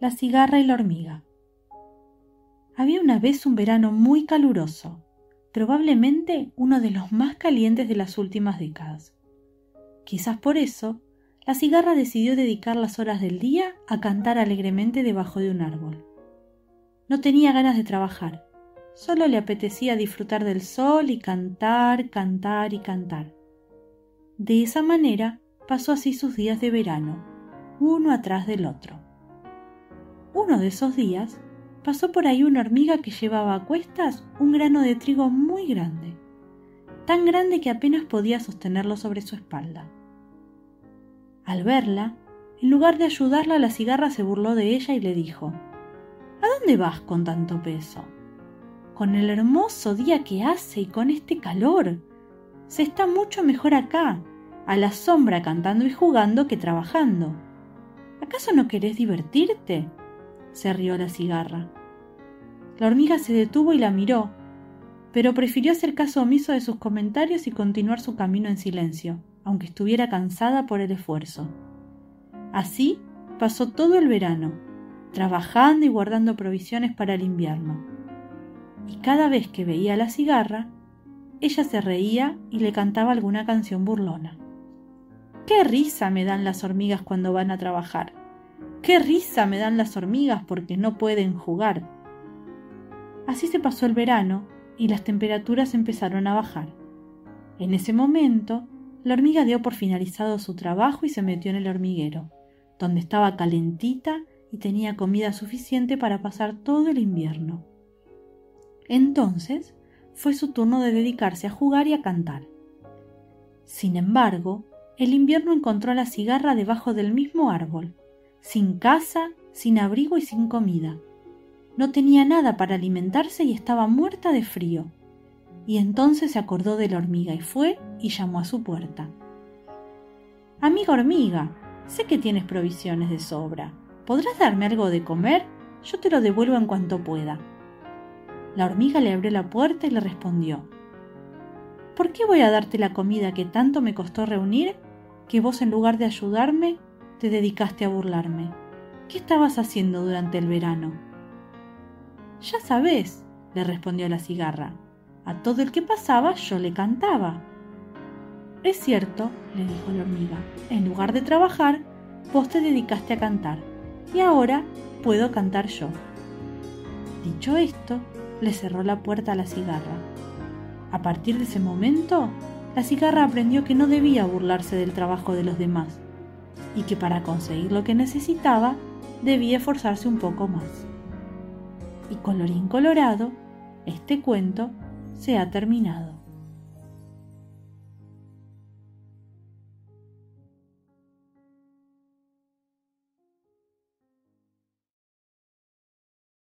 La cigarra y la hormiga. Había una vez un verano muy caluroso, probablemente uno de los más calientes de las últimas décadas. Quizás por eso, la cigarra decidió dedicar las horas del día a cantar alegremente debajo de un árbol. No tenía ganas de trabajar, solo le apetecía disfrutar del sol y cantar, cantar y cantar. De esa manera pasó así sus días de verano, uno atrás del otro. Uno de esos días pasó por ahí una hormiga que llevaba a cuestas un grano de trigo muy grande, tan grande que apenas podía sostenerlo sobre su espalda. Al verla, en lugar de ayudarla, la cigarra se burló de ella y le dijo, ¿A dónde vas con tanto peso? Con el hermoso día que hace y con este calor. Se está mucho mejor acá, a la sombra cantando y jugando que trabajando. ¿Acaso no querés divertirte? Se rió la cigarra. La hormiga se detuvo y la miró, pero prefirió hacer caso omiso de sus comentarios y continuar su camino en silencio, aunque estuviera cansada por el esfuerzo. Así pasó todo el verano, trabajando y guardando provisiones para el invierno. Y cada vez que veía la cigarra, ella se reía y le cantaba alguna canción burlona. ¡Qué risa me dan las hormigas cuando van a trabajar! ¡Qué risa me dan las hormigas porque no pueden jugar! Así se pasó el verano y las temperaturas empezaron a bajar. En ese momento, la hormiga dio por finalizado su trabajo y se metió en el hormiguero, donde estaba calentita y tenía comida suficiente para pasar todo el invierno. Entonces fue su turno de dedicarse a jugar y a cantar. Sin embargo, el invierno encontró a la cigarra debajo del mismo árbol, sin casa, sin abrigo y sin comida. No tenía nada para alimentarse y estaba muerta de frío. Y entonces se acordó de la hormiga y fue y llamó a su puerta. Amiga hormiga, sé que tienes provisiones de sobra. ¿Podrás darme algo de comer? Yo te lo devuelvo en cuanto pueda. La hormiga le abrió la puerta y le respondió ¿Por qué voy a darte la comida que tanto me costó reunir que vos en lugar de ayudarme te dedicaste a burlarme. ¿Qué estabas haciendo durante el verano? Ya sabes, le respondió la cigarra. A todo el que pasaba yo le cantaba. Es cierto, le dijo la hormiga, en lugar de trabajar, vos te dedicaste a cantar, y ahora puedo cantar yo. Dicho esto, le cerró la puerta a la cigarra. A partir de ese momento, la cigarra aprendió que no debía burlarse del trabajo de los demás, y que para conseguir lo que necesitaba debía esforzarse un poco más. Y colorín colorado, este cuento se ha terminado.